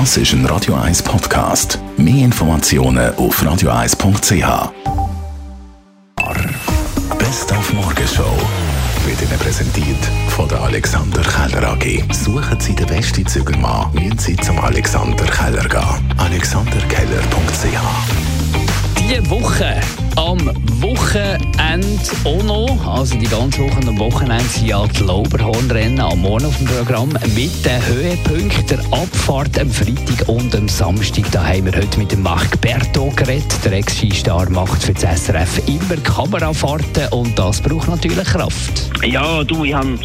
Das ist ein Radio 1 Podcast. Mehr Informationen auf radio1.ch. Best auf Morgenshow wird Ihnen präsentiert von der Alexander Keller AG. Suchen Sie den besten Zügelmann, müssen Sie zum Alexander Keller gehen. alexanderkeller.ch diese Woche am Wochenende auch noch, also die ganze Woche am Wochenende sind ja die Lauberhornrennen am Morgen auf dem Programm mit den Höhepunkten der Abfahrt am Freitag und am Samstag. Da haben wir heute mit dem Marc Berto geredet. Der Ex-Skistar macht für das SRF immer Kamerafahrten und das braucht natürlich Kraft. Ja, du, ich habe,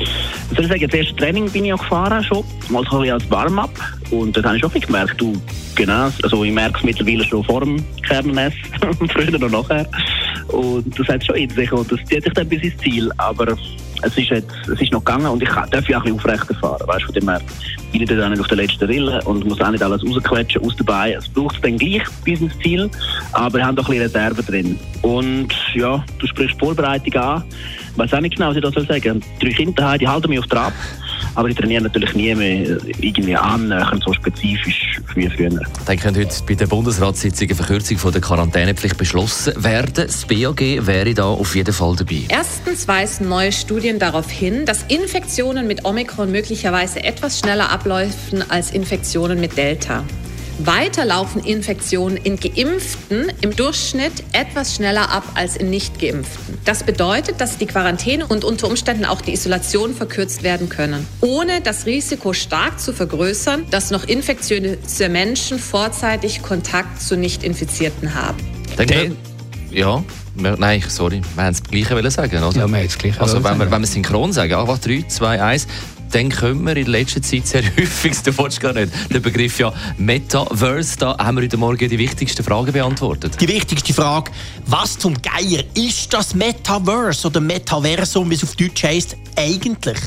soll ich sagen, das erste Training bin ich auch gefahren schon, mal so als Warm-up und dann habe ich schon gemerkt, du, genau, also ich merke es mittlerweile schon vor dem Kernnest, früher und nachher. Und das hat schon in sich und das zieht sich dann bis ins Ziel. Aber es ist, jetzt, es ist noch gegangen und ich darf ja auch ein bisschen aufrechter fahren. Weißt, von dem her bin ich dann auch nicht auf der letzten Rille und muss auch nicht alles rausquetschen aus der Beine. Es braucht es dann gleich bis ins Ziel, aber wir haben doch ein bisschen Reserve drin. Und ja, du sprichst Vorbereitung an. Ich weiß auch nicht genau, was ich da soll sagen. Drei Kinder die halten mich auf Trab. Aber ich trainiere natürlich nie mehr irgendwie annähernd so spezifisch wie früher. Dann könnte heute bei der Bundesratssitzung eine Verkürzung von der Quarantänepflicht beschlossen werden. Das BAG wäre da auf jeden Fall dabei. Erstens weisen neue Studien darauf hin, dass Infektionen mit Omikron möglicherweise etwas schneller abläufen als Infektionen mit Delta. Weiter laufen Infektionen in Geimpften im Durchschnitt etwas schneller ab als in Nicht-Geimpften. Das bedeutet, dass die Quarantäne und unter Umständen auch die Isolation verkürzt werden können, ohne das Risiko stark zu vergrößern, dass noch infektiöse Menschen vorzeitig Kontakt zu Nicht-Infizierten haben. Danke. Ja, nein, sorry, wir haben das Gleiche sagen, oder? Ja, wir haben das Gleiche Also wenn wir, wenn wir synchron sagen, einfach 3, 2, 1, dann können wir in letzter Zeit sehr häufig, du wolltest gar nicht, den Begriff ja Metaverse, da haben wir heute Morgen die wichtigsten Fragen beantwortet. Die wichtigste Frage, was zum Geier ist das Metaverse oder Metaversum, wie es auf Deutsch heisst, eigentlich?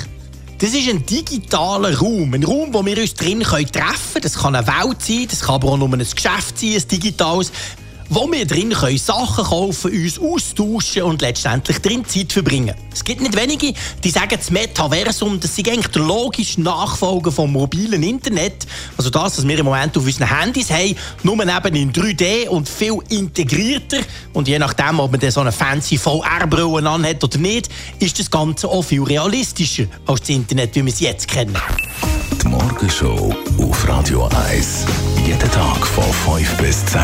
Das ist ein digitaler Raum, ein Raum, wo wir uns drin treffen können. Das kann eine Welt sein, das kann aber auch nur ein Geschäft sein, ein digitales wo wir drin können Sachen kaufen, uns austauschen und letztendlich drin Zeit verbringen. Es gibt nicht wenige, die sagen, das Metaversum, das ist eigentlich der logische Nachfolger vom mobilen Internet. Also das, was wir im Moment auf unseren Handys haben, nur eben in 3D und viel integrierter. Und je nachdem, ob man so eine fancy VR-Brille anhat oder nicht, ist das Ganze auch viel realistischer als das Internet, wie wir es jetzt kennen. Die Morgenshow auf Radio 1. Jeden Tag von 5 bis 10.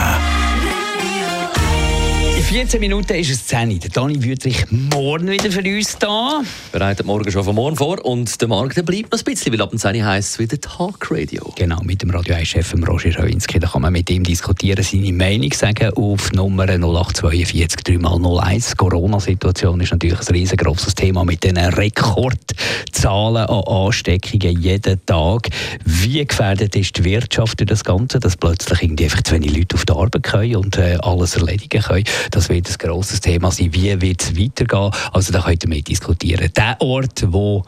14 Minuten ist es 10 Der Dani Wüttrich morgen wieder für uns da. Bereitet morgen schon von morgen vor. Und der Markt bleibt noch ein bisschen, weil ab und 10 heisst es wieder Talk Radio. Genau, mit dem Radio 1-Chef Roger Schawinski. Da kann man mit ihm diskutieren, seine Meinung sagen auf Nummer 0842 3x01. Corona-Situation ist natürlich ein riesengroßes Thema mit diesen Rekordzahlen an Ansteckungen jeden Tag. Wie gefährdet ist die Wirtschaft durch das Ganze, dass plötzlich irgendwie einfach zu wenig Leute auf die Arbeit können und äh, alles erledigen können? Das wird ein grosses Thema sein. Wie wird es weitergehen? Also da könnt ihr mit diskutieren. Der Ort, wo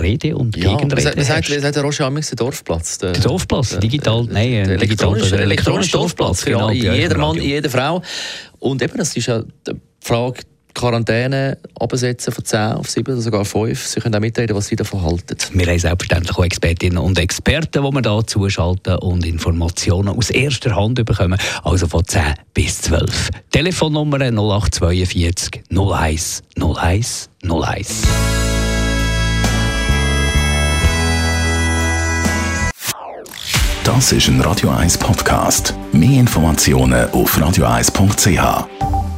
Rede und ja, Gegenrede. Man sagt, man sagt der Roger der Dorfplatz. Der, der Dorfplatz, der, digital, der, nein, der elektronische, digital, elektronische Dorfplatz, genau. genau jeder Mann, jede Frau. Und eben, das ist ja die Frage, Quarantäne absetzen von 10 auf 7 oder sogar 5. Sie können auch mitreden, was Sie davon halten. Wir haben selbstverständlich auch Expertinnen und Experten, die wir hier zuschalten und Informationen aus erster Hand bekommen, also von 10 bis 12. Telefonnummer 0842 01 01 01. Das ist ein Radio 1 Podcast. Mehr Informationen auf radio1.ch.